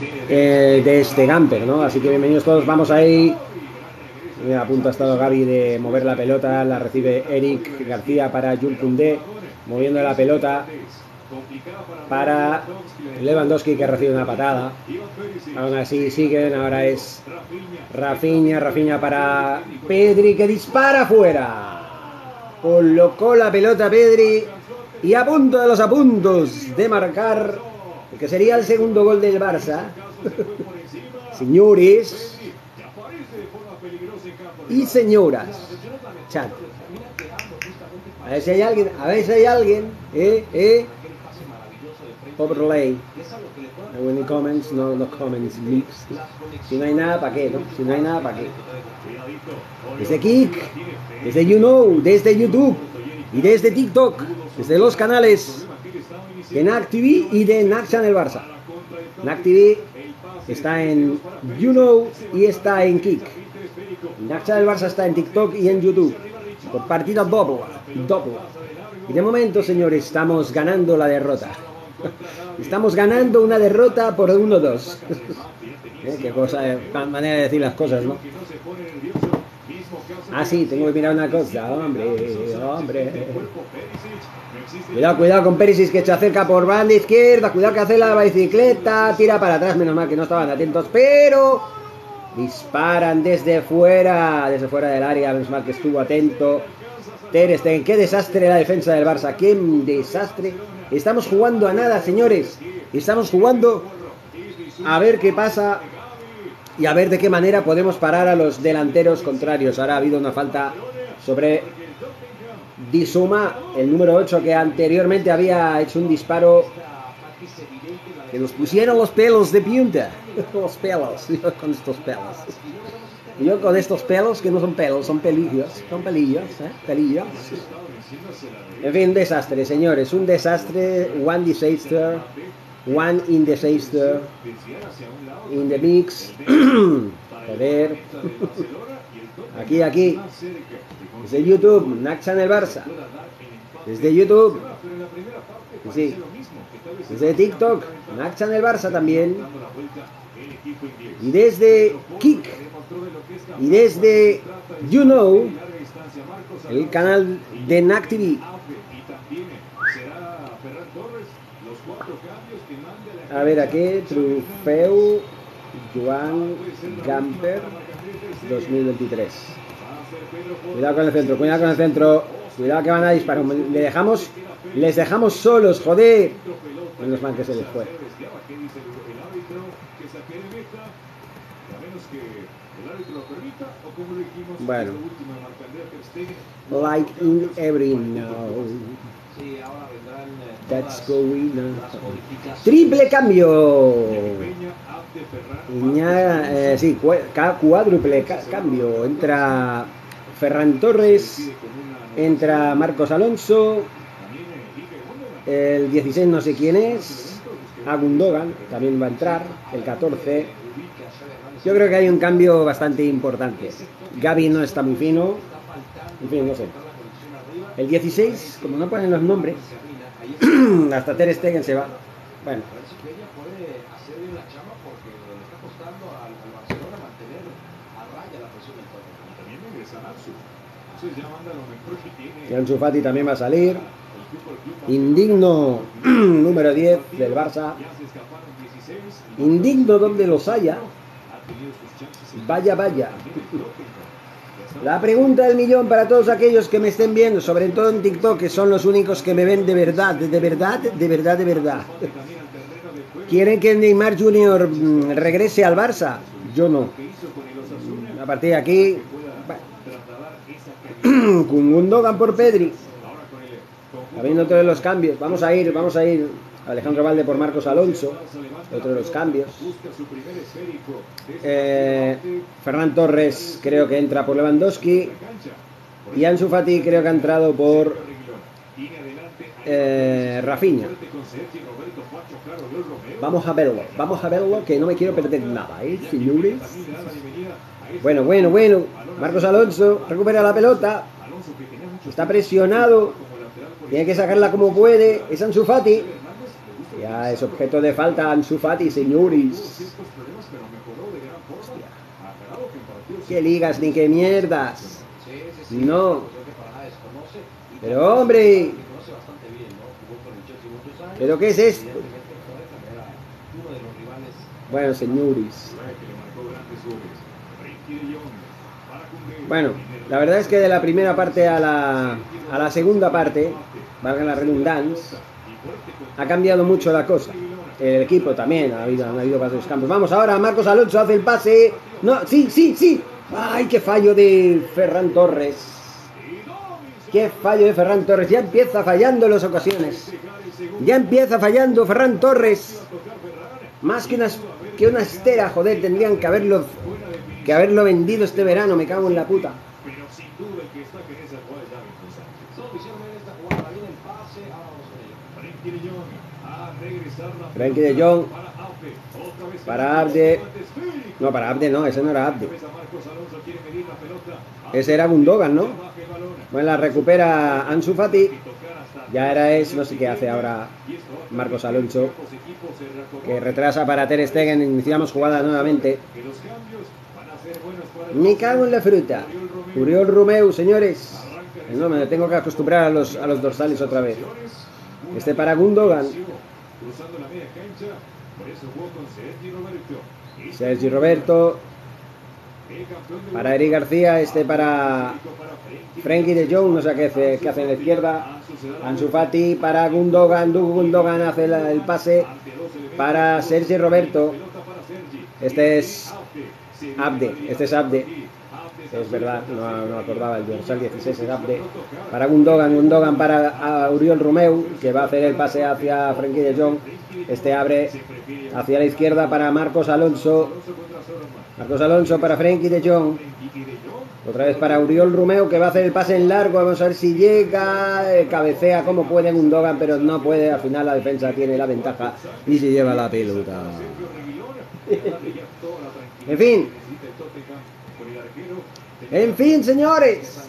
eh, de este Gamper, ¿no? Así que bienvenidos todos, vamos ahí. A punto ha estado Gaby de mover la pelota, la recibe Eric García para Jules Koundé, moviendo la pelota para Lewandowski que recibe una patada. Aún así siguen, ahora es Rafinha, Rafinha para Pedri que dispara fuera. Colocó la pelota Pedri y a punto de los apuntos de marcar, que sería el segundo gol del Barça. Señores y señoras, chat. A ver si hay alguien, a ver si hay alguien, eh, eh. Pop relay. Any comments, no, no comments. Si no hay nada, ¿para qué? No? Si no hay nada, ¿para qué? Desde Kik, desde You Know, desde YouTube y desde TikTok, desde los canales de NAC TV y de NAC Channel Barça. NAC TV está en You Know y está en Kik. NAC Channel Barça está en TikTok y en YouTube. Por partida doble, doble. Y de momento, señores, estamos ganando la derrota. Estamos ganando una derrota por 1-2. ¿Eh? Qué cosa, eh, manera de decir las cosas, ¿no? Ah, sí, tengo que mirar una cosa, hombre, hombre. Cuidado, cuidado con Perisic que se acerca por banda izquierda, cuidado que hace la bicicleta, tira para atrás, menos mal que no estaban atentos, pero disparan desde fuera, desde fuera del área, menos mal que estuvo atento. Ter Stegen, qué desastre la defensa del Barça, qué desastre. Estamos jugando a nada, señores. Estamos jugando a ver qué pasa y a ver de qué manera podemos parar a los delanteros contrarios. Ahora ha habido una falta sobre Disuma, el número 8, que anteriormente había hecho un disparo que nos pusieron los pelos de punta. los pelos, con estos pelos. Yo con estos pelos, que no son pelos, son pelillos, son pelillos, ¿eh? Pelillos. En fin, desastre, señores, un desastre, one disaster, one in disaster, in the mix. Joder. Aquí, aquí. Desde YouTube, Nac Channel Barça. Desde YouTube. Sí. Desde TikTok, Nac Channel Barça también. Y desde Kik. Y desde You Know, el canal de NAC TV. A ver, aquí, Trofeu Joan Gamper 2023. Cuidado con el centro, cuidado con el centro. Cuidado que van a disparar. Le dejamos, les dejamos solos, joder. Menos mal que se les fue. Bueno. Like in every now. That's going on. Triple cambio. Iña, eh, sí, cuádruple cambio. Entra Ferran Torres, entra Marcos Alonso, el 16 no sé quién es, Agundogan también va a entrar, el 14. Yo creo que hay un cambio bastante importante. Gaby no está muy fino, en fin, no sé. El 16, como no ponen los nombres, hasta Ter Stegen se va. Bueno. Ansu Fati también va a salir. Indigno número 10 del Barça. Indigno donde los haya. Vaya, vaya. La pregunta del millón para todos aquellos que me estén viendo, sobre todo en TikTok, que son los únicos que me ven de verdad, de verdad, de verdad, de verdad. ¿Quieren que Neymar Jr. mm, regrese al Barça? Yo no. A partir de aquí, con Gundogan por Pedri. Habiendo todos los cambios. Vamos a ir, vamos a ir. Alejandro Valde por Marcos Alonso. Otro de los cambios. Eh, Torres creo que entra por Lewandowski. Y Ansu Fati creo que ha entrado por eh, Rafinha. Vamos a verlo, vamos a verlo que no me quiero perder nada, ¿eh, señores? Bueno, bueno, bueno. Marcos Alonso recupera la pelota. Está presionado. Tiene que sacarla como puede. Es Ansu Fati. Ya es objeto de falta Ansu Fati, señores. ¿Qué ligas ni qué mierdas? No. Pero hombre. ¿Pero qué es esto? Bueno, señores. Bueno, la verdad es que de la primera parte a la, a la segunda parte, valga la redundancia, ha cambiado mucho la cosa. El equipo también ha habido, ha habido pasos campos. Vamos ahora, Marcos Alonso hace el pase. No, sí, sí, sí. Ay, qué fallo de Ferran Torres. Qué fallo de Ferran Torres. Ya empieza fallando en las ocasiones. Ya empieza fallando Ferran Torres. Más que una, que una estera, joder, tendrían que haberlo, que haberlo vendido este verano. Me cago en la puta. Frankie de Jong para Abde. No, para Abde no, ese no era Abde. Ese era Gundogan, ¿no? Bueno, la recupera Ansu Fati. Ya era es, no sé qué hace ahora Marcos Alonso. Que retrasa para Ter Stegen. Iniciamos jugada nuevamente. Me cago en la fruta. Uriol Rumeu, señores. No, me tengo que acostumbrar a los, a los dorsales otra vez. Este para Gundogan. Sergi Roberto. Para Eric García, este para Frankie de Jong, no sé qué hace, qué hace en la izquierda. Ansu Fati para Gundogan, Gundogan hace el pase para Sergi Roberto. Este es Abde, este es Abde. Es verdad, no, no acordaba el dorsal 16 es Abde. Para Gundogan, Gundogan para Uriol Romeu, que va a hacer el pase hacia Frankie de Jong. Este abre hacia la izquierda para Marcos Alonso. Marcos Alonso para Frenkie de Jong. Otra vez para Uriol Romeo que va a hacer el pase en largo. Vamos a ver si llega. Cabecea como puede Gundogan, pero no puede. Al final la defensa tiene la ventaja y se lleva la pelota. en fin. En fin, señores.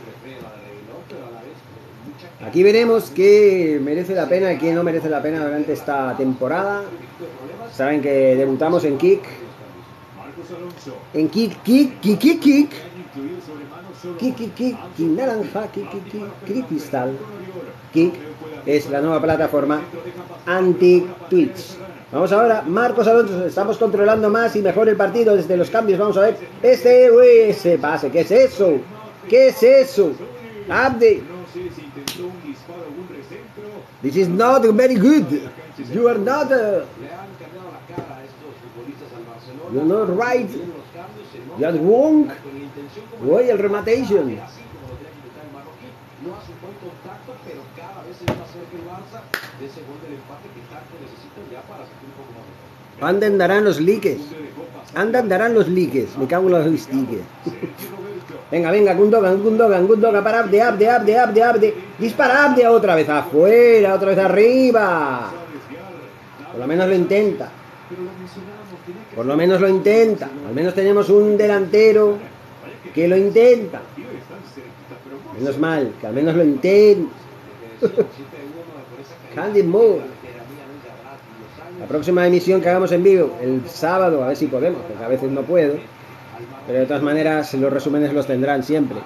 Aquí veremos qué merece la pena y qué no merece la pena durante esta temporada. Saben que debutamos en Kick. En Kick, Kick, Kick, Kick, Kick. Kick, Kick, Kick, Kick, naranja, Kick, Kick, Kick, Kick, cristal. Kick es la nueva plataforma anti-Twitch. Vamos ahora, Marcos Alonso, estamos controlando más y mejor el partido desde los cambios. Vamos a ver, este, uy, ese pase, ¿qué es eso? ¿Qué es eso? Abde. This is not very good. You are not. Uh, you're not right. You are wrong. Oye, el rematation. Andan darán los liques. Andan darán los liques. Me cago en los liques. Venga, venga, Gundogan, Gundogan, Gundogan, para Abde, Abde, Abde, Abde, Abde. Dispara Abde otra vez afuera, otra vez arriba. Por lo menos lo intenta. Por lo menos lo intenta. Al menos tenemos un delantero que lo intenta. Menos mal, que al menos lo intenta. Candy Moore. La próxima emisión que hagamos en vivo, el sábado, a ver si podemos, porque a veces no puedo. Pero de todas maneras, los resúmenes los tendrán siempre.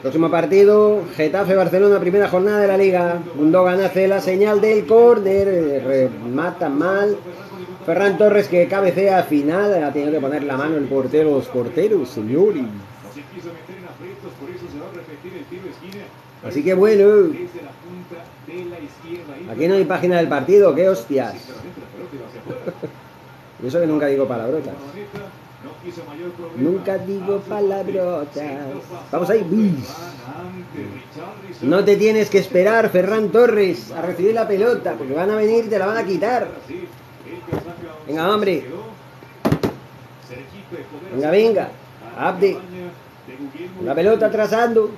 Próximo partido, Getafe-Barcelona, primera jornada de la Liga. Gundogan hace la señal del córner, remata mal. Ferran Torres que cabecea al final, ha tenido que poner la mano el portero, los porteros, señores. Así que bueno. Aquí no hay página del partido, qué hostias. y eso que nunca digo palabrotas. Nunca digo palabrotas. Vamos ahí, No te tienes que esperar, Ferran Torres, a recibir la pelota, porque van a venir y te la van a quitar. Venga, hombre. Venga, venga. Abde. La pelota atrasando.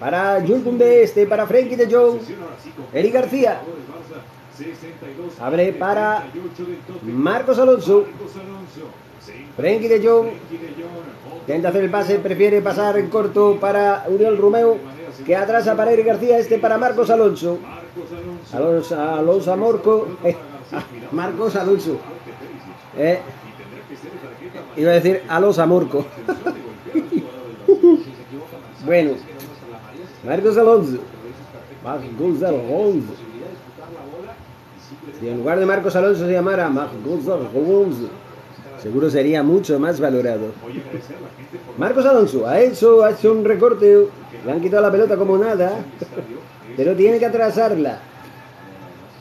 Para Jules este, para Frankie de Jong. Eric García. Abre para Marcos Alonso. Frenkie de Jong intenta hacer el pase, prefiere pasar en corto para Uriel Romeo, que atrasa para Eric García, este para Marcos Alonso. Alonso, Alonso Amorco, eh, Marcos Alonso. Eh, iba a decir Alonso Amorco. bueno, Marcos Alonso. Marcos Alonso. Si en lugar de Marcos Alonso se llamara Marcos Alonso, seguro sería mucho más valorado. Marcos Alonso ha hecho, ha hecho un recorte, le han quitado la pelota como nada, pero tiene que atrasarla.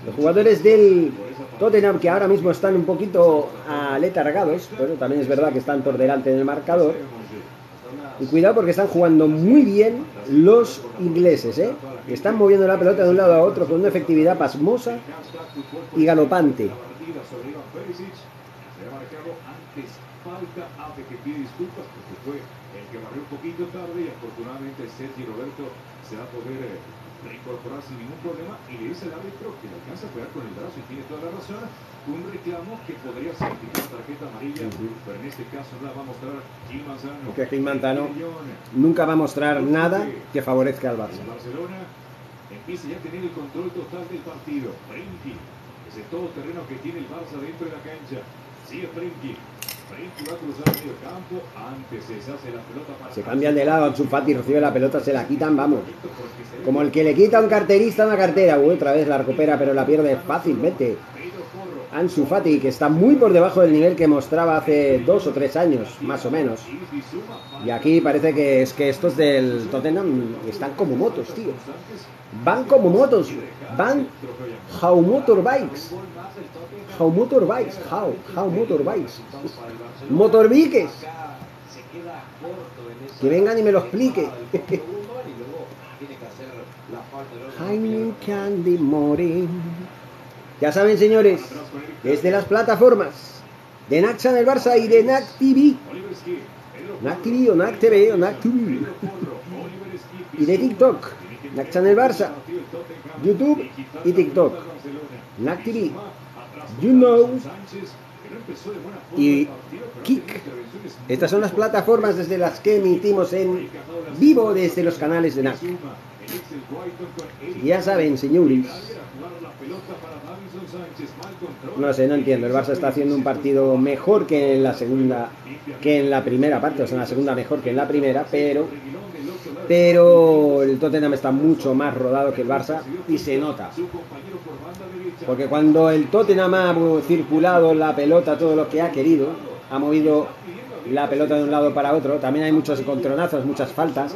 Los jugadores del Tottenham, que ahora mismo están un poquito aletargados, pero también es verdad que están por delante del marcador. Y cuidado porque están jugando muy bien los ingleses, ¿eh? Están moviendo la pelota de un lado a otro con una efectividad pasmosa y galopante. reincorporar sin ningún problema y le dice al árbitro que le alcanza a pegar con el brazo y tiene toda la razón un reclamo que podría significar tarjeta amarilla pero en este caso no la va a mostrar Gil Manzano. Porque Gil Manzano nunca va a mostrar nada que favorezca al Barça. Barcelona empieza ya a tener el control total del partido. Frenkie ese todo terreno que tiene el Barça dentro de la cancha. Sigue Frenkie. Se cambian de lado, Ansu Fati recibe la pelota, se la quitan, vamos. Como el que le quita a un carterista una cartera, otra vez la recupera, pero la pierde fácilmente. Ansu Fati, que está muy por debajo del nivel que mostraba hace dos o tres años, más o menos. Y aquí parece que es que estos del Tottenham están como motos, tío. Van como motos, van how motorbikes. How motorbikes, how, how motorbikes. Motorbiques. Que vengan y me lo explique. Morin. Ya saben, señores, desde las plataformas de Naxa del Barça y de NAC TV. NAC TV o NAC TV o NAC TV. Y de TikTok. NAC Channel Barça. YouTube y TikTok. NAC TV. You know. Y Kik. Estas son las plataformas desde las que emitimos en vivo desde los canales de NAC. Ya saben, señores. No sé, no entiendo. El Barça está haciendo un partido mejor que en la segunda, que en la primera parte, o sea, en la segunda mejor que en la primera, pero pero el Tottenham está mucho más rodado que el Barça y se nota. Porque cuando el Tottenham ha circulado la pelota todo lo que ha querido, ha movido la pelota de un lado para otro, también hay muchos encontronazos, muchas faltas,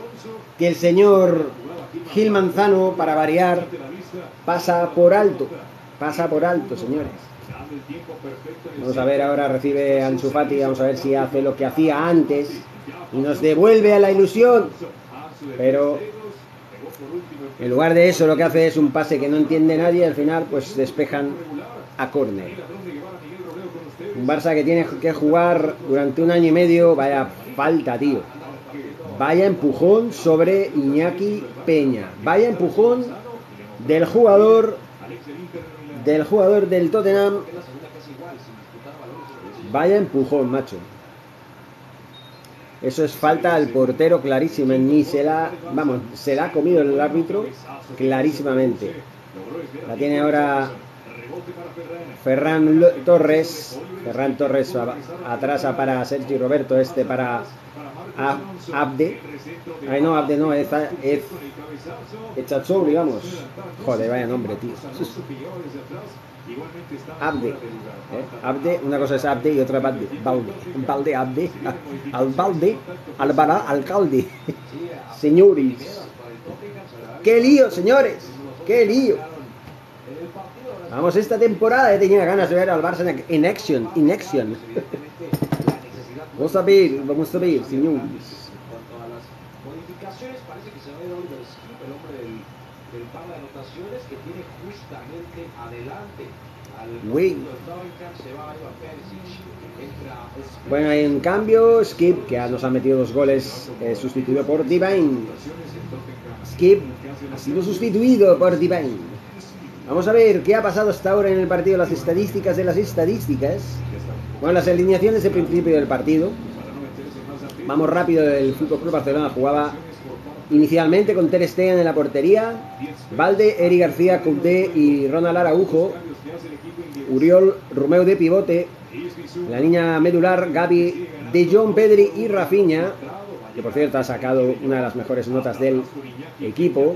que el señor Gil Manzano, para variar, pasa por alto. Pasa por alto, señores. Vamos a ver, ahora recibe Ansu vamos a ver si hace lo que hacía antes y nos devuelve a la ilusión. Pero en lugar de eso lo que hace es un pase que no entiende nadie al final pues despejan a córner. Un Barça que tiene que jugar durante un año y medio, vaya falta, tío. Vaya empujón sobre Iñaki Peña. Vaya empujón del jugador del jugador del Tottenham. Vaya empujón, macho. Eso es falta al portero clarísima. Ni se la, vamos, se la ha comido el árbitro clarísimamente. La tiene ahora Ferran Torres. Ferran Torres atrasa para Sergio Roberto, este para Abde. Ay, no, Abde no, es, es, digamos. Joder, vaya nombre, tío. Abde. ¿eh? Abde, una cosa es Abde y otra Balde. Balde, balde Abde. Al Balde, al Bará, alcalde. Señores. ¡Qué lío, señores! ¡Qué lío! Vamos, esta temporada he tenido ganas de ver al Barça en action, in action. Vamos a ver, vamos a ver, señores. parece que se va a ver Oliver Skip, el hombre del, del par de anotaciones que tiene justamente adelante al Wing. Bueno, en cambio, Skip, que nos ha metido dos goles, eh, sustituido por Divine. Skip ha sido sustituido por Divine. Vamos a ver qué ha pasado hasta ahora en el partido, las estadísticas de las estadísticas. Bueno, las alineaciones de principio del partido. Vamos rápido, el Fútbol Club Barcelona jugaba inicialmente con Ter Stegen en la portería, Valde, Eri García, Couté y Ronald Araujo, Uriol, Romeo de pivote, la línea medular, Gaby, De Jong, Pedri y Rafinha, que por cierto ha sacado una de las mejores notas del equipo,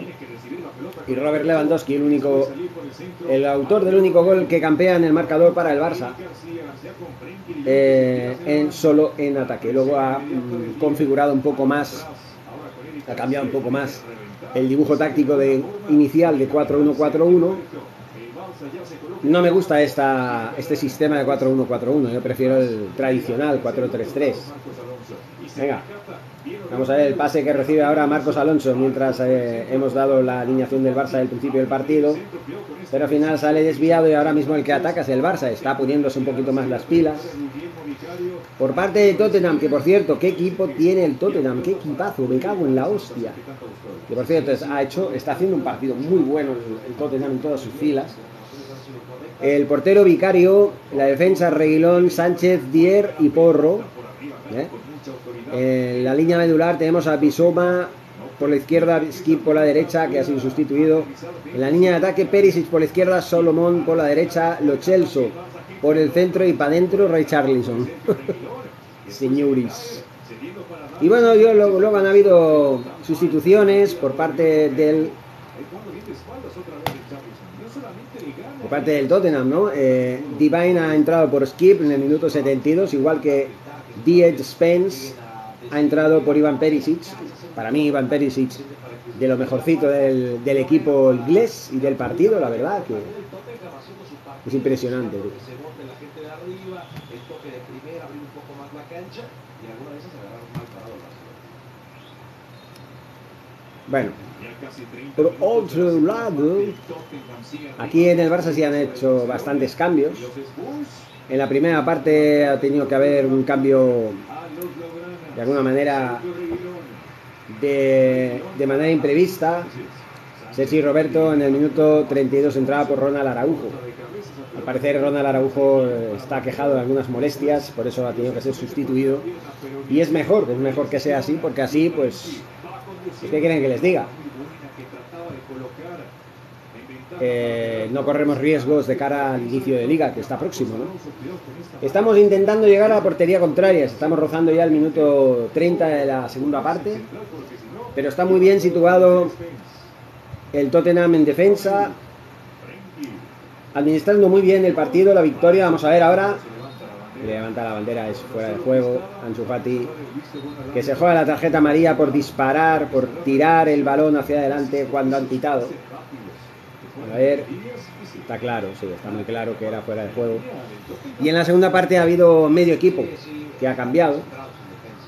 y Robert Lewandowski, el único, el autor del único gol que campea en el marcador para el Barça, eh, en, solo en ataque. Luego ha mm, configurado un poco más, ha cambiado un poco más el dibujo táctico de, inicial de 4-1-4-1. No me gusta este sistema de 4-1-4-1, yo prefiero el tradicional 4-3-3. Venga, Vamos a ver el pase que recibe ahora Marcos Alonso mientras eh, hemos dado la alineación del Barça del principio del partido. Pero al final sale desviado y ahora mismo el que ataca es el Barça. Está poniéndose un poquito más las pilas. Por parte de Tottenham, que por cierto, ¿qué equipo tiene el Tottenham? ¿Qué equipazo? Me cago en la hostia. Que por cierto, ha hecho, está haciendo un partido muy bueno el, Tottenham en todas sus filas. El portero vicario, la defensa Reguilón, Sánchez, Dier y Porro. ¿eh? En la línea medular tenemos a Bisoma por la izquierda, Skip por la derecha, que ha sido sustituido. En la línea de ataque, Perisic por la izquierda, Solomon por la derecha, Lo Chelso por el centro y para adentro, Ray Charlison. Señoris. Y bueno, yo, luego, han habido sustituciones por parte del. Por parte del Tottenham, ¿no? Eh, Divine ha entrado por Skip en el minuto 72, igual que Diet Spence ha entrado por Iván Perisic. Para mí, Iván Perisic, de lo mejorcito del, equipo inglés y del partido, la verdad, que es impresionante. Bueno, por otro lado, aquí en el Barça sí han hecho bastantes cambios. En la primera parte ha tenido que haber un cambio de alguna manera de, manera imprevista. Sergi Roberto en el minuto 32 entraba por Ronald Araujo. Al parecer Ronald Araujo está quejado de algunas molestias, por eso ha tenido que ser sustituido. Y es mejor, es mejor que sea así, porque así, pues, ¿qué quieren que les diga? Eh, no corremos riesgos de cara al inicio de liga, que está próximo. Estamos intentando llegar a la portería contraria, estamos rozando ya el minuto 30 de la segunda parte, pero está muy bien situado el Tottenham en defensa, administrando muy bien el partido, la victoria. Vamos a ver ahora. Levanta la bandera, es fuera de juego. Ansu Fati, que se juega la tarjeta amarilla por disparar, por tirar el balón hacia adelante cuando han quitado. A ver, está claro, sí, está muy claro que era fuera de juego. Y en la segunda parte ha habido medio equipo que ha cambiado.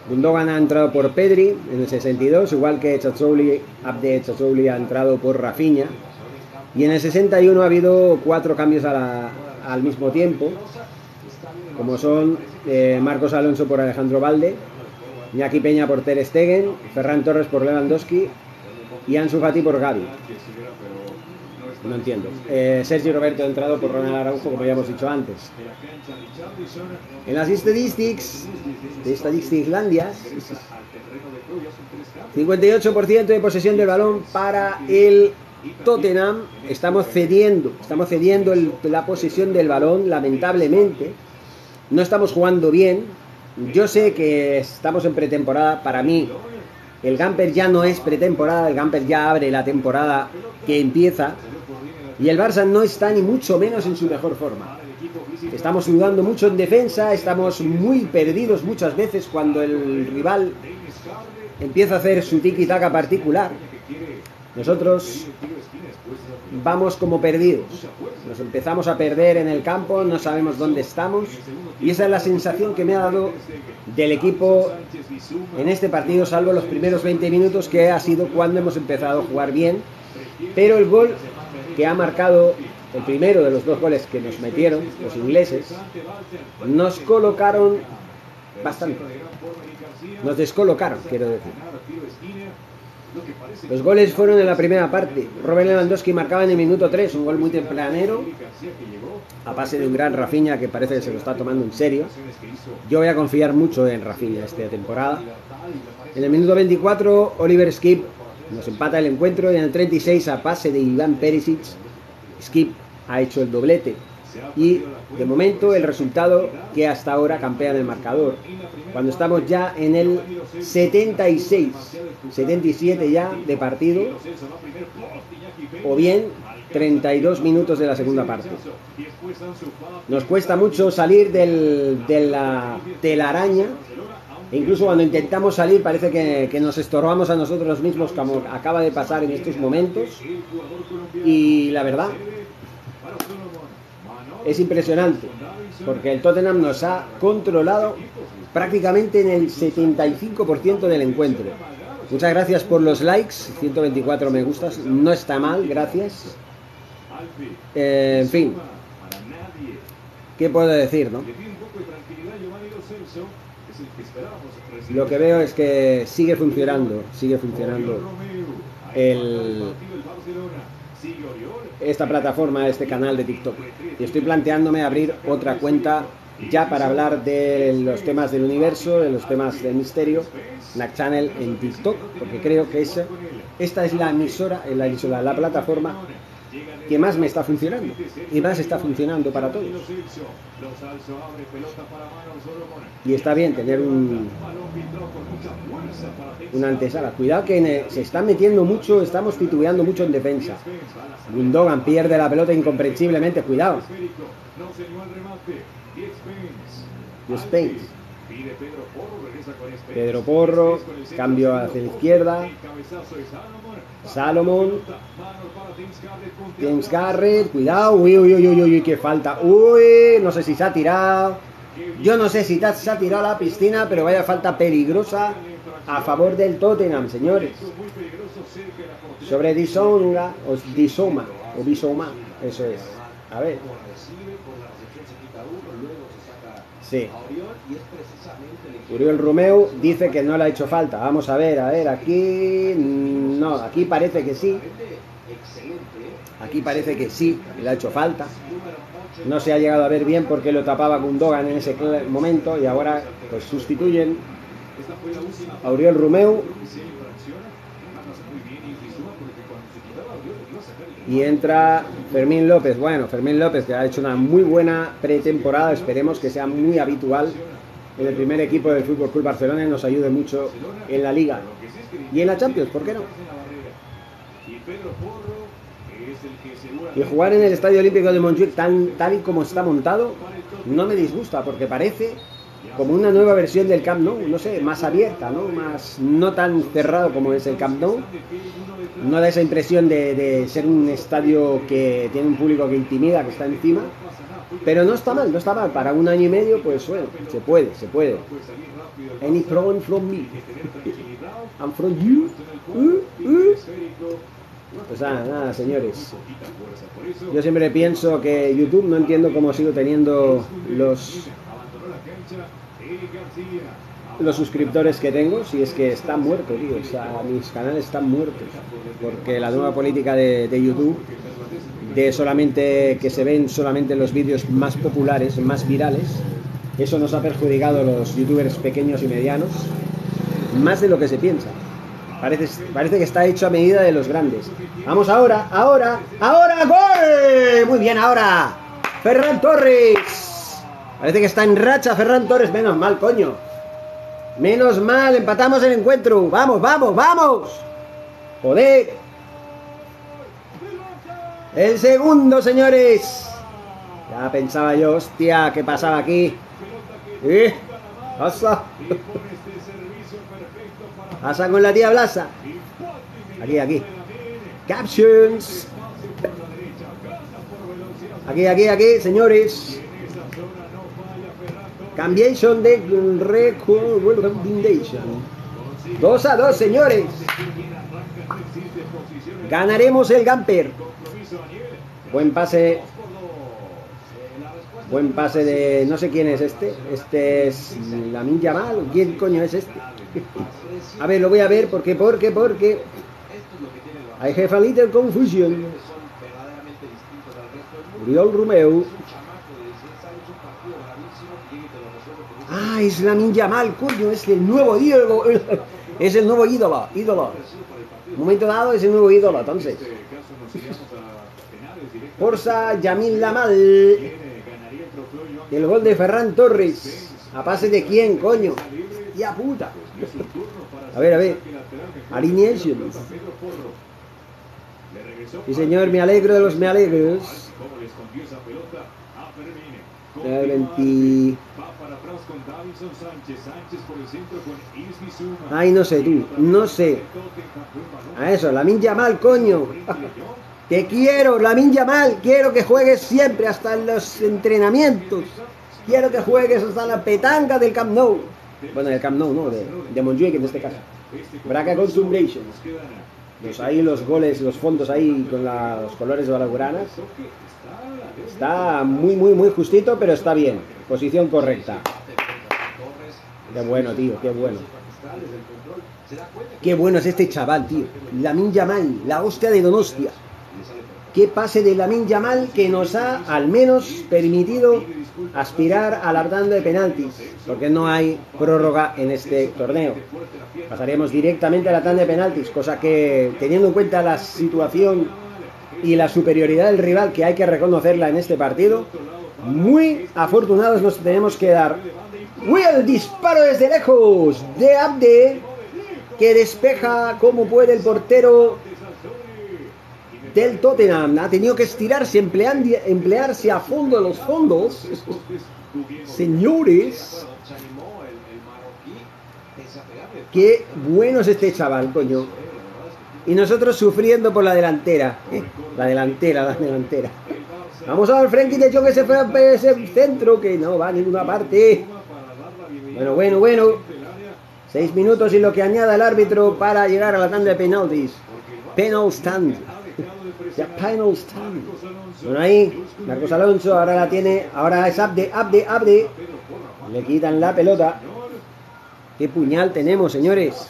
Gundogan ha entrado por Pedri en el 62, igual que Chachouli, Abde Chachouli ha entrado por Rafinha. Y en el 61 ha habido cuatro cambios al mismo tiempo, como son eh, Marcos Alonso por Alejandro Valde, Iñaki Peña por Ter Stegen, Ferran Torres por Lewandowski y Ansu Fati por Gaby. No entiendo. Eh, Sergio Roberto ha entrado por Ronald Araujo, como ya hemos dicho antes. En las estadísticas de Islandia, 58% de posesión del balón para el Tottenham. Estamos cediendo, estamos cediendo la posesión del balón, lamentablemente. No estamos jugando bien. Yo sé que estamos en pretemporada. Para mí, el Gamper ya no es pretemporada, el Gamper ya abre la temporada que empieza y el Barça no está ni mucho menos en su mejor forma. Estamos sudando mucho en defensa, estamos muy perdidos muchas veces cuando el rival empieza a hacer su tiki-taka particular. Nosotros vamos como perdidos. Nos empezamos a perder en el campo, no sabemos dónde estamos. Y esa es la sensación que me ha dado del equipo en este partido, salvo los primeros 20 minutos, que ha sido cuando hemos empezado a jugar bien. Pero el gol que ha marcado el primero de los dos goles que nos metieron los ingleses, nos colocaron bastante. Nos descolocaron, quiero decir. Los goles fueron en la primera parte. Robert Lewandowski marcaba en el minuto 3, un gol muy tempranero, a pase de un gran Rafinha que parece que se lo está tomando en serio. Yo voy a confiar mucho en Rafinha esta temporada. En el minuto 24, Oliver Skip nos empata el encuentro y en el 36, a pase de Iván Perisic, Skip ha hecho el doblete. Y de momento el resultado que hasta ahora campea en el marcador. Cuando estamos ya en el 76, 77 ya de partido, o bien 32 minutos de la segunda parte. Nos cuesta mucho salir del, de la telaraña. E incluso cuando intentamos salir parece que, que nos estorbamos a nosotros mismos como acaba de pasar en estos momentos. Y la verdad, es impresionante, porque el Tottenham nos ha controlado prácticamente en el 75% del encuentro. Muchas gracias por los likes, 124 me gustas, no está mal, gracias. Eh, en fin, ¿qué puedo decir, no? Lo que veo es que sigue funcionando, sigue funcionando el, esta plataforma, este canal de TikTok. Y estoy planteándome abrir otra cuenta ya para hablar de los temas del universo, de los temas del misterio, la channel en TikTok, porque creo que esa, esta es la emisora, la emisora, la plataforma que más me está funcionando y más está funcionando para todos. Y está bien tener un, una antesala. Cuidado que se está metiendo mucho, estamos titubeando mucho en defensa. Gundogan pierde la pelota incomprensiblemente, cuidado. Y Spence. Pedro Porro, cambio hacia la izquierda. Salomón. James Garrett, cuidado. Uy, uy, uy, uy, uy, qué falta. Uy, no sé si se ha tirado. Yo no sé si se ha tirado a la piscina, pero vaya falta peligrosa a favor del Tottenham, señores. Sobre Disonga, o Disoma, o Bisoma, eso es. A ver. Sí. Uriel Romeo dice que no le ha hecho falta. Vamos a ver, a ver, aquí. No, aquí parece que sí. Aquí parece que sí, le ha hecho falta. No se ha llegado a ver bien porque lo tapaba Gundogan en ese momento y ahora pues sustituyen a Uriel Romeo y entra Fermín López. Bueno, Fermín López que ha hecho una muy buena pretemporada, esperemos que sea muy habitual en el primer equipo del Fútbol Club Barcelona y nos ayude mucho en la Liga y en la Champions, ¿por qué no? Y jugar en el Estadio Olímpico de Montjuic tan, tal y como está montado no me disgusta porque parece como una nueva versión del Camp Nou, no sé, más abierta, ¿no? Más, no tan cerrado como es el Camp Nou. No da esa impresión de, ser un estadio que tiene un público que intimida, que está encima. Pero no está mal, no está mal. Para un año y medio, pues bueno, se puede, se puede. Any problem from me? I'm from you? Uh, uh. Pues nada, nada, señores. Yo siempre pienso que YouTube no entiendo cómo sigo teniendo los los suscriptores que tengo, si es que están muertos, tío. O sea, mis canales están muertos. Porque la nueva política de, YouTube, de solamente que se ven solamente los vídeos más populares, más virales, eso nos ha perjudicado a los youtubers pequeños y medianos, más de lo que se piensa. Parece, parece que está hecho a medida de los grandes. Vamos ahora, ahora, ahora, gol. Muy bien, ahora. Ferran Torres. Parece que está en racha Ferran Torres. Menos mal, coño. Menos mal, empatamos el encuentro. Vamos, vamos, vamos. Joder. El segundo, señores. Ya pensaba yo, hostia, ¿qué pasaba aquí? ¿Eh? Pasa. Pasa con la tía Blasa. Aquí, aquí. Captions. Aquí, aquí, aquí, señores. Cambiation de recommendation. 2 a 2, señores. Ganaremos el Gamper. Buen pase. Buen pase de. No sé quién es este. Este es la Yamal. ¿Quién coño es este? A ver, lo voy a ver porque, porque, porque. I have a little confusion. Uriol Romeo. Ah, es la Ninja Mal, coño, es el nuevo ídolo. Es el nuevo ídolo, ídolo. Momento dado es el nuevo ídolo, entonces. Forza Yamil Lamal. El gol de Ferran Torres. ¿A pase de quién, coño? Ya puta. A ver, a ver. Alineations. Sí, señor, me alegro de los me alegros. El 20... Ay, no sé, tú. No sé. A eso, la minja mal, coño. Te quiero, la minja mal. Quiero que juegues siempre, hasta en los entrenamientos. Quiero que juegues hasta la petanga del Camp Nou. Bueno, del Camp Nou, no, de, de Montjuic en este caso. Braca Consumbration. Los ahí los goles, los fondos ahí con la- los colores de Balaguranas. Está muy, muy, muy justito, pero está bien. Posición correcta. Qué bueno, tío, qué bueno. Qué bueno es este chaval, tío. Lamin Yamal, la hostia de Donostia. Qué pase de Lamin Yamal que nos ha al menos permitido aspirar a la tanda de penaltis, porque no hay prórroga en este torneo. Pasaremos directamente a la tanda de penaltis, cosa que teniendo en cuenta la situación y la superioridad del rival que hay que reconocerla en este partido, muy afortunados nos tenemos que dar. El disparo desde lejos de Abde, que despeja como puede el portero del Tottenham. Ha tenido que estirarse, emplearse a fondo los fondos. Señores, qué bueno es este chaval, coño. Y nosotros sufriendo por la delantera. Eh, La delantera, la delantera. Vamos a ver Frenkie de Jong que se fue a ese centro que no va a ninguna parte. Bueno, bueno, bueno. Seis minutos y lo que añada el árbitro para llegar a la tanda de penaltis. Penal stand. Ya penal stand. Bueno, ahí, Marcos Alonso ahora la tiene. Ahora es Abde, Abde, Abde. Le quitan la pelota. Qué puñal tenemos, señores.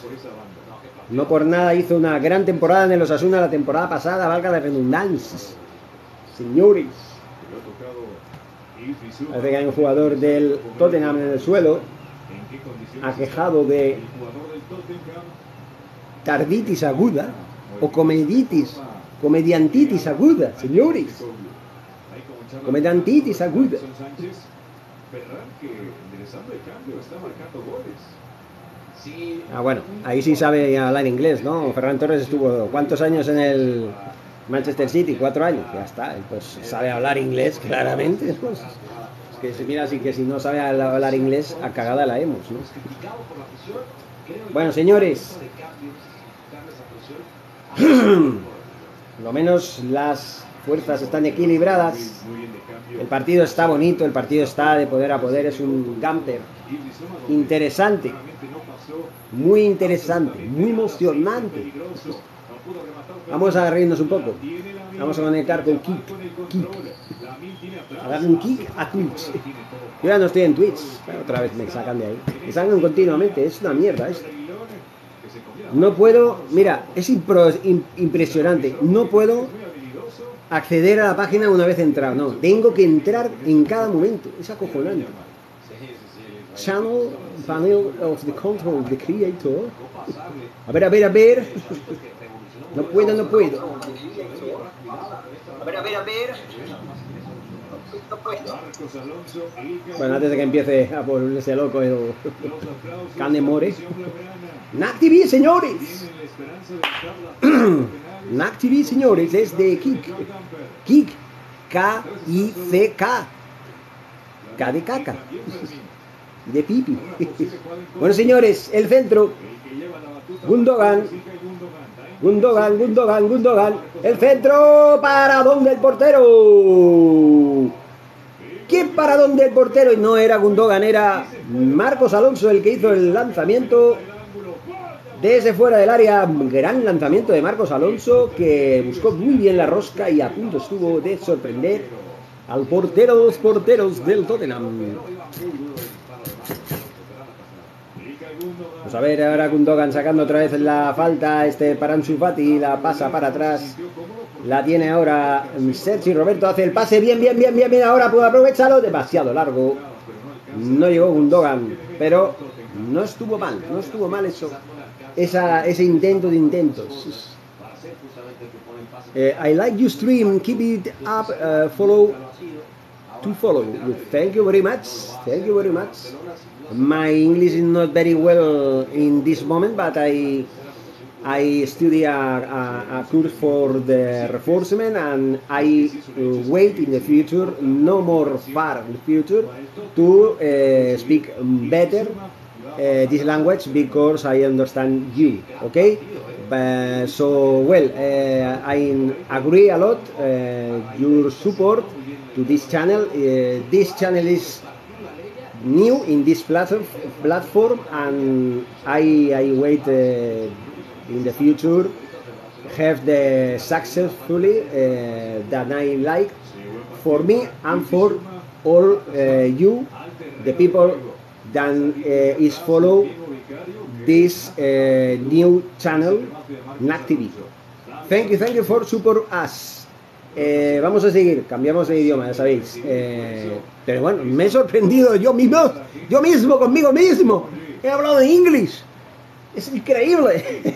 No por nada hizo una gran temporada en el Osasuna la temporada pasada, valga la redundancia. Señores. Parece que hay un jugador del Tottenham en el suelo, aquejado de tarditis aguda o comeditis, comediantitis aguda, señores. Comediantitis aguda. Ah, bueno, ahí sí sabe hablar inglés, ¿no? Ferran Torres estuvo ¿cuántos años en el Manchester City? Cuatro años, ya está, pues sabe hablar inglés claramente, ¿no? Que se mira así que si no sabe hablar inglés, a cagada la hemos, ¿no? Bueno, señores, lo menos las fuerzas están equilibradas, el partido está bonito, el partido está de poder a poder, es un camper interesante, muy interesante, muy emocionante. Vamos a reírnos un poco. Vamos a conectar con Kik. Kik. A darle un kick a Twitch. Yo ya no estoy en Twitch. Otra vez me sacan de ahí. Me sacan continuamente. Es una mierda esto. No puedo. Mira, es impresionante. No puedo acceder a la página una vez entrado. No, tengo que entrar en cada momento. Es acojonante. Channel, panel of the control, the creator. A ver, a ver, a ver. No puedo, no puedo. A ver, a ver, a ver. Bueno, antes de que empiece a volverse loco el Cane More. NAC TV, señores. NAC TV, señores, es de Kik. Kik. K-I-C-K. K de caca. De pipi. Bueno, señores, el centro. Gundogan. Gundogan, Gundogan, Gundogan. El centro para donde el portero. ¿Quién para donde el portero? Y no era Gundogan, era Marcos Alonso el que hizo el lanzamiento desde fuera del área. Gran lanzamiento de Marcos Alonso que buscó muy bien la rosca y a punto estuvo de sorprender al portero de los porteros del Tottenham. Vamos a ver ahora Gundogan sacando otra vez la falta. Este para la pasa para atrás. La tiene ahora Sergi Roberto. Hace el pase bien, bien, bien, bien, bien. Ahora puede aprovecharlo. Demasiado largo. No llegó Gundogan, pero no estuvo mal. No estuvo mal eso. Esa, ese intento de intentos. Uh, I like your stream. Keep it up. Uh, follow to follow. Thank you very much. Thank you very much. My English is not very well in this moment, but I I study a, a, a course for the reinforcement, and I uh, wait in the future, no more far in the future, to uh, speak better uh, this language because I understand you. Okay. So well, uh, I agree a lot uh, your support to this channel. This channel is new in this platform, platform and I, I wait in the future have the successfully uh, that I like for me and for all uh, you, the people that uh, is follow this uh, new channel, NAC TV. Thank you, thank you for support us. Eh, vamos a seguir, cambiamos de idioma, ya sabéis. Eh, pero bueno, me he sorprendido yo mismo, yo mismo, conmigo mismo. He hablado en inglés. Es increíble.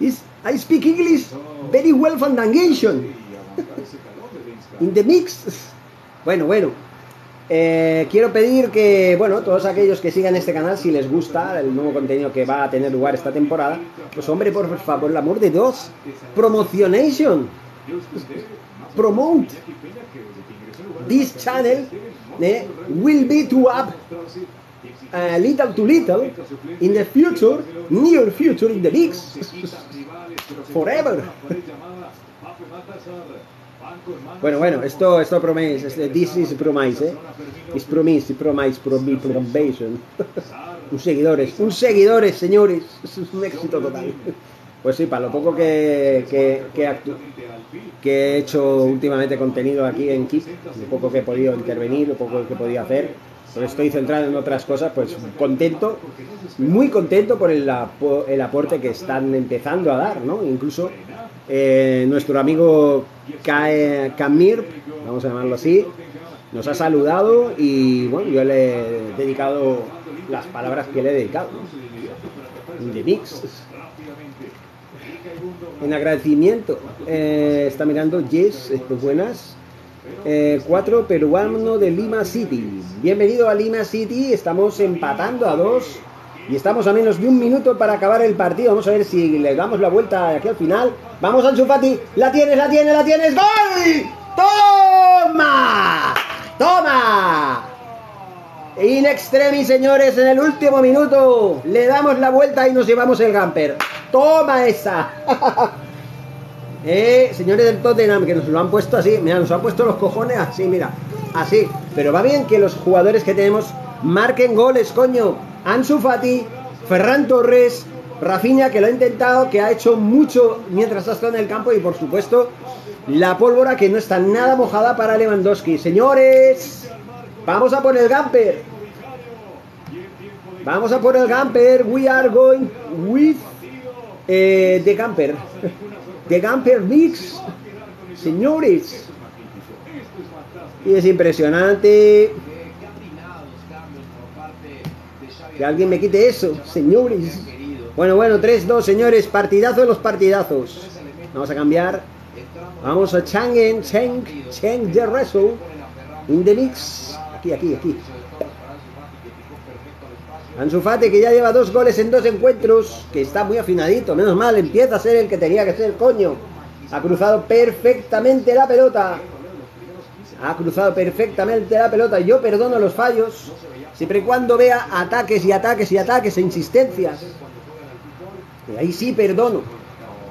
Is, I speak English very well foundation. In the mix. Bueno, bueno. Eh, quiero pedir que, bueno, todos aquellos que sigan este canal, si les gusta el nuevo contenido que va a tener lugar esta temporada, pues hombre, por favor, el amor de Dios, promocionation promote this channel eh, will be to up uh, little to little in the future, near future, in the mix, forever. Bueno, bueno, esto, esto promise, this is promise, eh? Is promise, promise, promise, probation. un seguidores, un seguidores, señores, es un éxito total. Pues sí, para lo poco que, que, que, que, he hecho últimamente contenido aquí en Kip, lo poco que he podido intervenir, lo poco que he podido hacer, estoy centrado en otras cosas, pues contento, muy contento por el, el aporte que están empezando a dar, ¿no? Incluso eh, nuestro amigo Camir, vamos a llamarlo así, nos ha saludado y bueno, yo le he dedicado las palabras que le he dedicado. De mix en agradecimiento. Eh, está mirando pues buenas. Eh, cuatro peruano de Lima City. Bienvenido a Lima City. Estamos empatando a dos. Y estamos a menos de un minuto para acabar el partido. Vamos a ver si le damos la vuelta aquí al final. Vamos, Ansu Fati. La tienes, la tienes, la tienes. ¡Gol! ¡Toma! ¡Toma! In extremis, señores, en el último minuto le damos la vuelta y nos llevamos el gamper. ¡Toma esa! eh, señores del Tottenham, que nos lo han puesto así. Mira, nos han puesto los cojones así, mira. Así. Pero va bien que los jugadores que tenemos marquen goles, coño. Ansu Fati, Ferran Torres, Rafinha, que lo ha intentado, que ha hecho mucho mientras ha estado en el campo. Y por supuesto, la pólvora que no está nada mojada para Lewandowski. Señores, Vamos a por el Gamper. Vamos a por el Gamper. We are going with eh, the Gamper. The Gamper Mix. Señores. Y es impresionante. Que alguien me quite eso, señores. Bueno, bueno, 3-2, señores. Partidazo de los partidazos. Vamos a cambiar. Vamos a Changen, Cheng, Cheng de Reso. In mix aquí, aquí, Ansu Fati que ya lleva dos goles en dos encuentros, que está muy afinadito, menos mal, empieza a ser el que tenía que ser, coño. Ha cruzado perfectamente la pelota. Ha cruzado perfectamente la pelota. Yo perdono los fallos, siempre y cuando vea ataques y ataques y ataques e insistencias. Ahí sí perdono.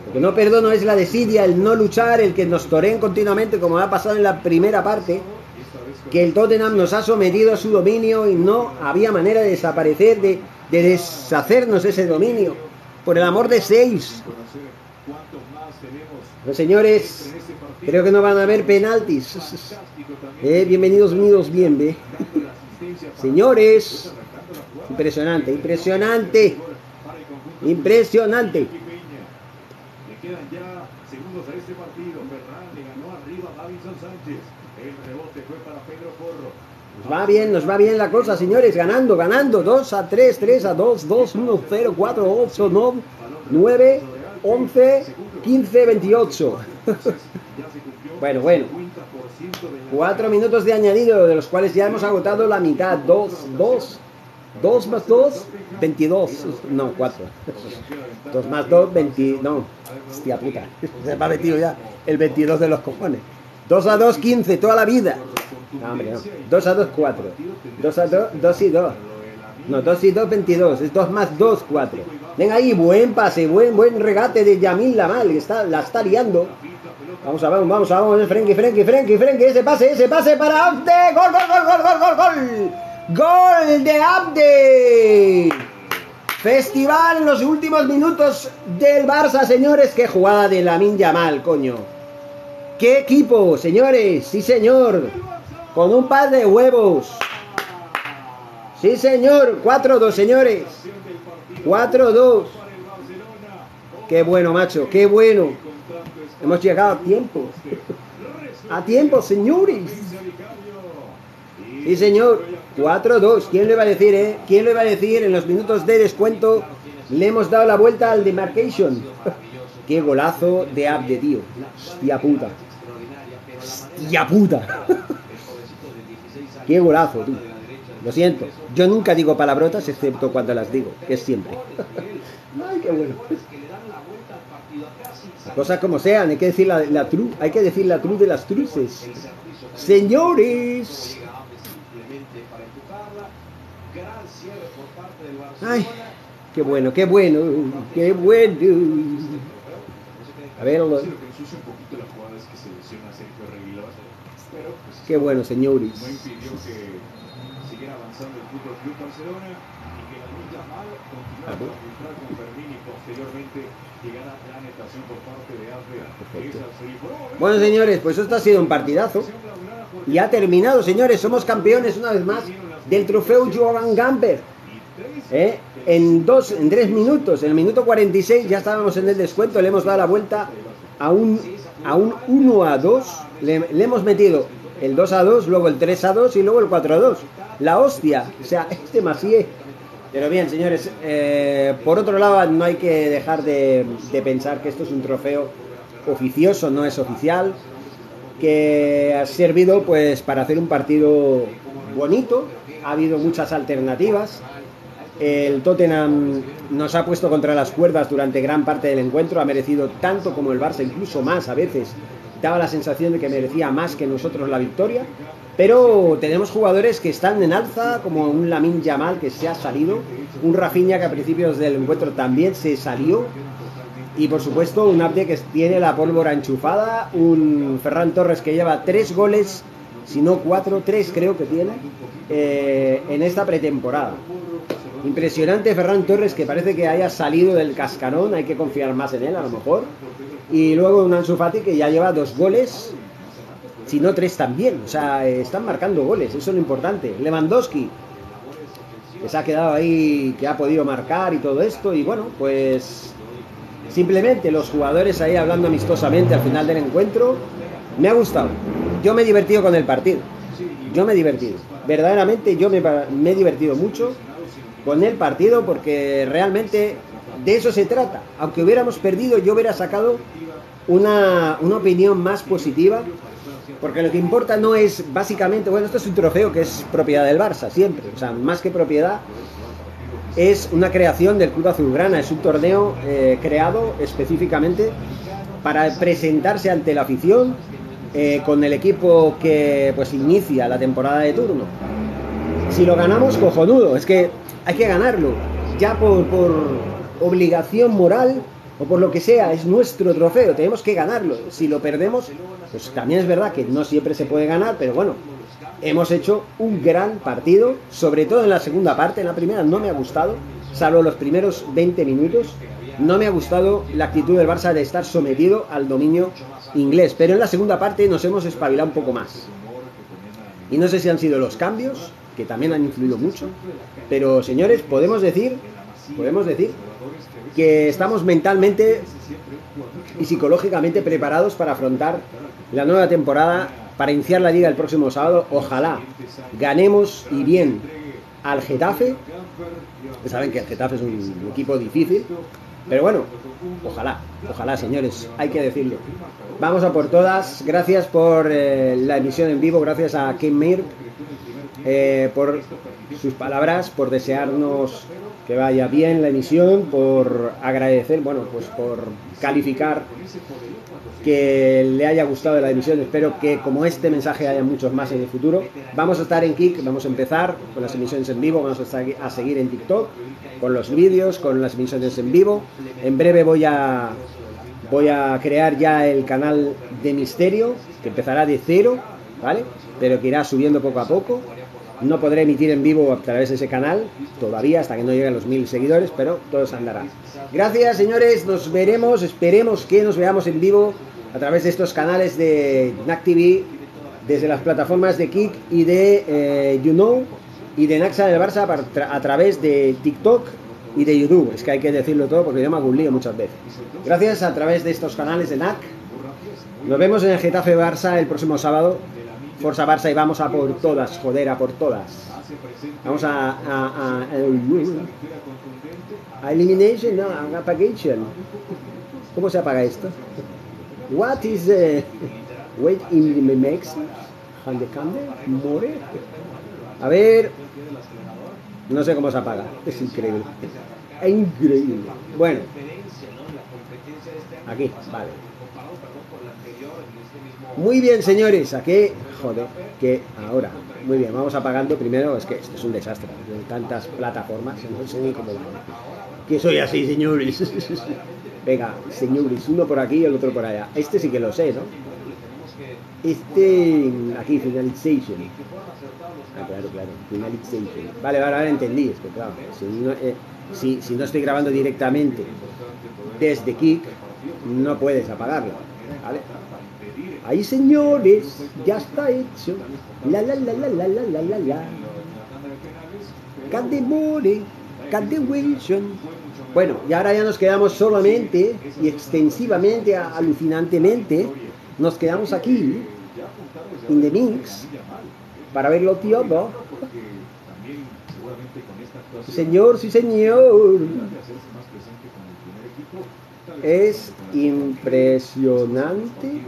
Lo que no perdono es la desidia, el no luchar, el que nos toreen continuamente, como ha pasado en la primera parte que el Tottenham nos ha sometido a su dominio y no había manera de desaparecer, de, deshacernos ese dominio. Por el amor de seis. Los señores, creo que no van a haber penaltis. Eh, bienvenidos unidos, bien, ve. Señores, impresionante, impresionante. Impresionante. Le quedan ya segundos a este partido. Ferran ganó arriba a Sánchez. El rebote fue para Pedro Porro. Nos va bien, nos va bien la cosa, señores. Ganando, ganando. 2 a 3, 3 a 2, 2, 1, 0, 4, 8, 9, 9 11, 15, 28. bueno, bueno. 4 minutos de añadido, de los cuales ya hemos agotado la mitad. 2, 2. 2 más 2, 22. No, 4. 2 más 2, 20. No, hostia puta. Se me ha metido ya el 22 de los cojones. 2 a 2, 15, toda la vida. No, hombre, no. 2 a 2, 4. 2 a 2, 2 y 2. No, 2 y 2, 22. Es 2 más 2, 4. Venga ahí, buen pase, buen, buen regate de Yamil Lamal, que está, la está liando. Vamos a ver, vamos a ver, Frenkie, Frenkie, Frenkie, Frenkie, ese pase, ese pase para Abde. Gol, gol, gol, gol, gol, gol, gol. Gol de Abde. Festival en los últimos minutos del Barça, señores. Qué jugada de Lamin Yamal, coño. Qué equipo, señores. Sí, señor. Con un par de huevos. Sí, señor. 4-2, señores. 4-2. Qué bueno, macho. Qué bueno. Hemos llegado a tiempo. A tiempo, señores. Sí, señor. 4-2. ¿Quién le iba a decir, eh? ¿Quién le iba a decir? En los minutos de descuento le hemos dado la vuelta al demarcation. Qué golazo de Abde, tío. Hostia puta. Hostia puta. Qué golazo, tío. Lo siento. Yo nunca digo palabrotas excepto cuando las digo, que es siempre. Ay, qué bueno. Cosas como sean, hay que decir la, true, hay que decir la true de las truces. Señores. Ay, qué bueno, qué bueno, qué bueno. A ver, qué bueno, señores. No impidió que siguiera avanzando el Fútbol Club Barcelona y que la lucha mal continuara para filtrar con Fermín y posteriormente llegara la anotación por parte de Alfred. Perfecto. Esa serie fue- Bueno, señores, pues esto ha sido un partidazo. Y ha terminado, señores. Somos campeones una vez más del trofeo Joan Gamper. ¿Eh? En dos, en tres minutos, en el minuto 46 ya estábamos en el descuento, le hemos dado la vuelta a un, a un 1 a 2, le, le hemos metido el 2 a 2, luego el 3 a 2 y luego el 4 a 2. La hostia, o sea, este Masié. Pero bien, señores, eh, por otro lado no hay que dejar de, de pensar que esto es un trofeo oficioso, no es oficial, que ha servido pues para hacer un partido bonito, ha habido muchas alternativas, el Tottenham nos ha puesto contra las cuerdas durante gran parte del encuentro, ha merecido tanto como el Barça, incluso más a veces. Daba la sensación de que merecía más que nosotros la victoria. Pero tenemos jugadores que están en alza, como un Lamin Yamal que se ha salido, un Rafinha que a principios del encuentro también se salió, y por supuesto un Abde que tiene la pólvora enchufada, un Ferran Torres que lleva tres goles, si no cuatro, tres creo que tiene, eh, en esta pretemporada. Impresionante Ferran Torres que parece que haya salido del cascarón, hay que confiar más en él a lo mejor. Y luego un Ansu Fati que ya lleva dos goles, si no tres también, o sea, están marcando goles, eso es lo importante. Lewandowski, que se ha quedado ahí, que ha podido marcar y todo esto, y bueno, pues simplemente los jugadores ahí hablando amistosamente al final del encuentro, me ha gustado. Yo me he divertido con el partido, yo me he divertido, verdaderamente yo me, me he divertido mucho con el partido porque realmente de eso se trata. Aunque hubiéramos perdido, yo hubiera sacado una, una opinión más positiva. Porque lo que importa no es básicamente, bueno, esto es un trofeo que es propiedad del Barça, siempre. O sea, más que propiedad, es una creación del Club Azulgrana. Es un torneo eh, creado específicamente para presentarse ante la afición eh, con el equipo que pues inicia la temporada de turno. Si lo ganamos, cojonudo. Es que hay que ganarlo. Ya por, por obligación moral o por lo que sea, es nuestro trofeo. Tenemos que ganarlo. Si lo perdemos, pues también es verdad que no siempre se puede ganar, pero bueno, hemos hecho un gran partido, sobre todo en la segunda parte. En la primera no me ha gustado, salvo los primeros 20 minutos. No me ha gustado la actitud del Barça de estar sometido al dominio inglés, pero en la segunda parte nos hemos espabilado un poco más. Y no sé si han sido los cambios, que también han influido mucho, pero señores, podemos decir podemos decir que estamos mentalmente y psicológicamente preparados para afrontar la nueva temporada, para iniciar la liga el próximo sábado. Ojalá ganemos y bien al Getafe. Saben que el Getafe es un equipo difícil, pero bueno, ojalá, ojalá señores, hay que decirlo. Vamos a por todas. Gracias por eh, la emisión en vivo, gracias a Kim Mir eh, por sus palabras, por desearnos que vaya bien la emisión, por agradecer, bueno, pues por calificar que le haya gustado la emisión. Espero que como este mensaje haya muchos más en el futuro. Vamos a estar en Kik, vamos a empezar con las emisiones en vivo, vamos a, seguir en TikTok con los vídeos, con las emisiones en vivo. En breve voy a voy a crear ya el canal de misterio que empezará de cero, ¿vale? Pero que irá subiendo poco a poco. No podré emitir en vivo a través de ese canal todavía hasta que no lleguen los mil seguidores, pero todo se andará. Gracias, señores. Nos veremos. Esperemos que nos veamos en vivo a través de estos canales de NAC TV, desde las plataformas de Kik y de eh, You Know y de Naxa del Barça a través de TikTok y de YouTube. Es que hay que decirlo todo porque yo me hago muchas veces. Gracias a través de estos canales de NAC. Nos vemos en el Getafe Barça el próximo sábado. Forza Barça y vamos a por todas, joder, a por todas. Vamos a, a, a, a elimination, no, a apagation. ¿Cómo se apaga esto? What is the weight in the the candle? More? A ver. No sé cómo se apaga. Es increíble. Es increíble. Bueno. Aquí, vale. Muy bien, señores. Aquí, joder, que ahora. Muy bien, vamos apagando primero. Es que esto es un desastre. tantas plataformas, no sé ni cómo Que soy así, señores. Venga, señores, uno por aquí y el otro por allá. Este sí que lo sé, ¿no? Este, aquí, finalization. Ah, claro, claro, finalization. Vale, vale, ahora entendí. Es que, claro, si no, eh, si, si no estoy grabando directamente desde Kik, no puedes apagarlo. ¿Vale? Ahí señores, ya está hecho. La la la la la la la la la. Candemore. Bueno, y ahora ya nos quedamos solamente y extensivamente, alucinantemente, nos quedamos aquí, in the mix, para verlo todo. Señor, sí señor. Es impresionante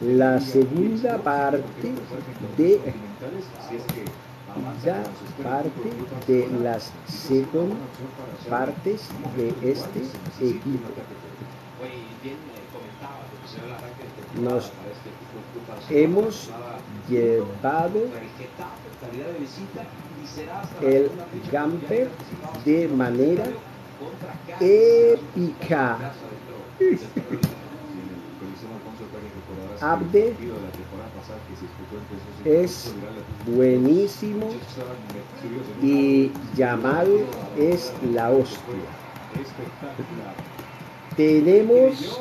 la segunda parte de la parte de las segunda partes de este equipo. Nos hemos llevado el camper de manera épica. Abde. Es buenísimo. y Yamal es la hostia. Tenemos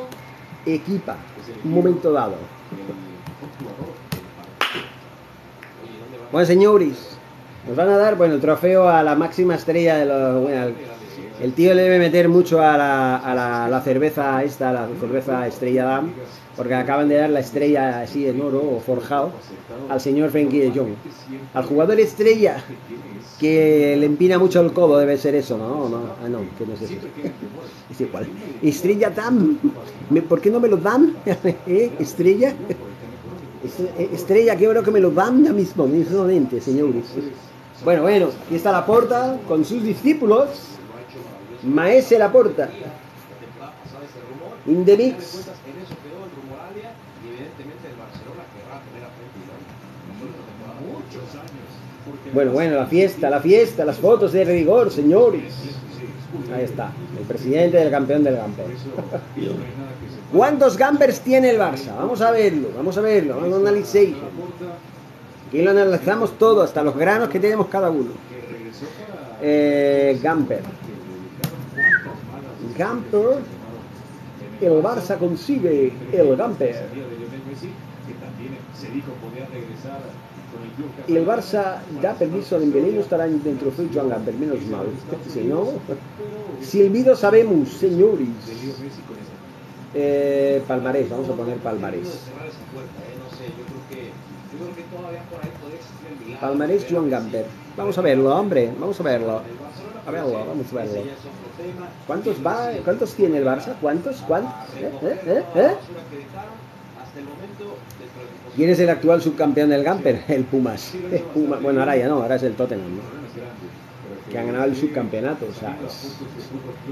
equipa, un momento dado. Bueno, señores, nos van a dar, bueno, el trofeo a la máxima estrella de los... Bueno, el tío le debe meter mucho a la, a la, cerveza esta, la cerveza Estrella Dam, porque acaban de dar la estrella así en oro o forjado al señor Frankie de Jong. Al jugador estrella que le empina mucho el codo debe ser eso, ¿no? no ah, no, que no es eso. Es igual. Estrella Dam, ¿por qué no me lo dan? ¿Eh? Estrella. Eh, estrella, qué bueno que me lo dan ya mismo, mismamente, señores. Bueno, bueno, aquí está la porta con sus discípulos. Maese Laporta. In the mix. Bueno, bueno, la fiesta, la fiesta, las fotos de rigor, señores. Ahí está, el presidente del campeón del Gamper. ¿Cuántos Gampers tiene el Barça? Vamos a verlo, vamos a verlo, vamos a analizar. Aquí lo analizamos todo, hasta los granos que tenemos cada uno. Eh, Gamper. Gamper. El Barça consigue el Gamper. El Barça da permiso al Dembélé estará dentro de Joan Gamper, menos mal. Si no, silbido sabemos, señores. Eh, palmarés, vamos a poner palmarés. Palmarés Joan Gamper. Vamos a verlo, hombre, vamos a verlo. Vamos a verlo. ¿Cuántos va? ¿Cuántos tiene el Barça? ¿Cuántos? ¿Cuántos? ¿Quién es el actual subcampeón del Gamper? El Pumas. Bueno, ahora ya no, ahora es el Tottenham, ¿no? que ha ganado el subcampeonato. O sea, es,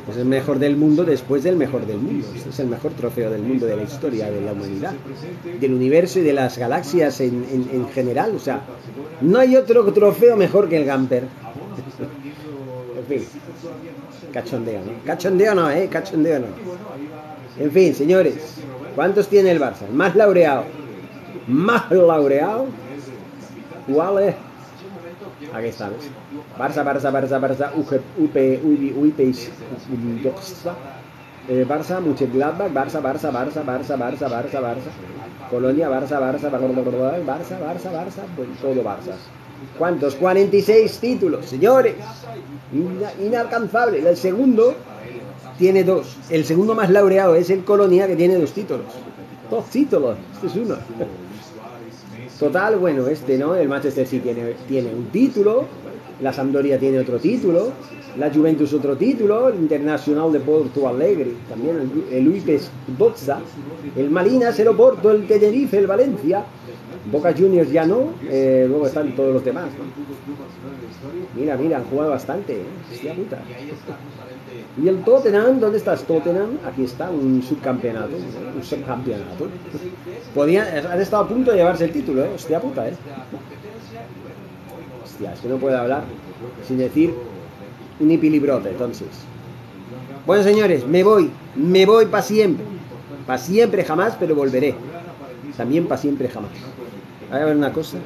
es, el mejor del mundo después del mejor del mundo. Este es el mejor trofeo del mundo, de la historia, de la humanidad, del universo y de las galaxias en, en, en general. O sea, no hay otro trofeo mejor que el Gamper. Fin, cachondeo, ¿no? Cachondeo no, ¿eh? Cachondeo no. En fin, señores, ¿cuántos tiene el Barça? Más laureado. Más laureado. ¿Cuál es? Aquí está, ¿ves? Barça, Barça, Barça, Barça, UP, eh, Barça, Mönchengladbach, Barça, Barça, Barça, Barça, Barça, Barça, Barça, Colonia, Barça, Barça, Barça, Barça, Barça, Barça, pues todo Barça. ¿Cuántos? 46 títulos, señores. Inalcanzable. El segundo tiene dos. El segundo más laureado es el Colonia, que tiene dos títulos. Dos títulos. Este es uno. Total, bueno, este, ¿no? El Manchester City tiene, tiene un título, la Sampdoria tiene otro título, la Juventus otro título, el Internacional de Porto Alegre, también el, el Uipes Boxa, el Malinas, el Oporto, el Tenerife, el Valencia, Boca Juniors ya no, eh, luego están todos los demás. ¿no? Mira, mira, han jugado bastante, ¿eh? Hostia puta. Y el Tottenham, ¿dónde estás Tottenham? Aquí está, un subcampeonato, un subcampeonato. Podían, han estado a punto de llevarse el título, ¿eh? Hostia puta, ¿eh? Hostia, es que no puedo hablar sin decir ni pilibrote, entonces. Bueno, señores, me voy, me voy para siempre. Para siempre jamás, pero volveré. También para siempre jamás. Ver una cosa.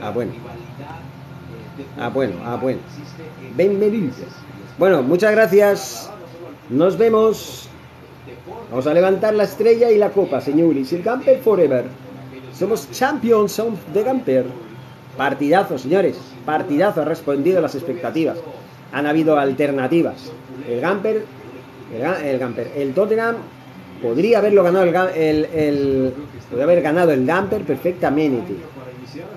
Ah, bueno. Ah, bueno, ah, bueno. Bienvenidos. Bueno, muchas gracias. Nos vemos. Vamos a levantar la estrella y la copa, señores. El Gamper Forever. Somos champions de Gamper. Partidazo, señores. Partidazo. Ha respondido a las expectativas. Han habido alternativas. El Gamper. El, el Gamper. El Tottenham podría haberlo ganado el, el, podría haber ganado el Gamper perfectamente.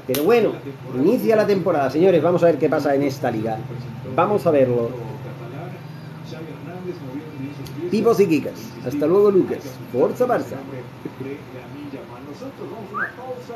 Pero bueno, inicia la temporada, señores. Vamos a ver qué pasa en esta liga. Vamos a verlo. Pipos y Kikas. Hasta luego, Lucas. Forza Barça.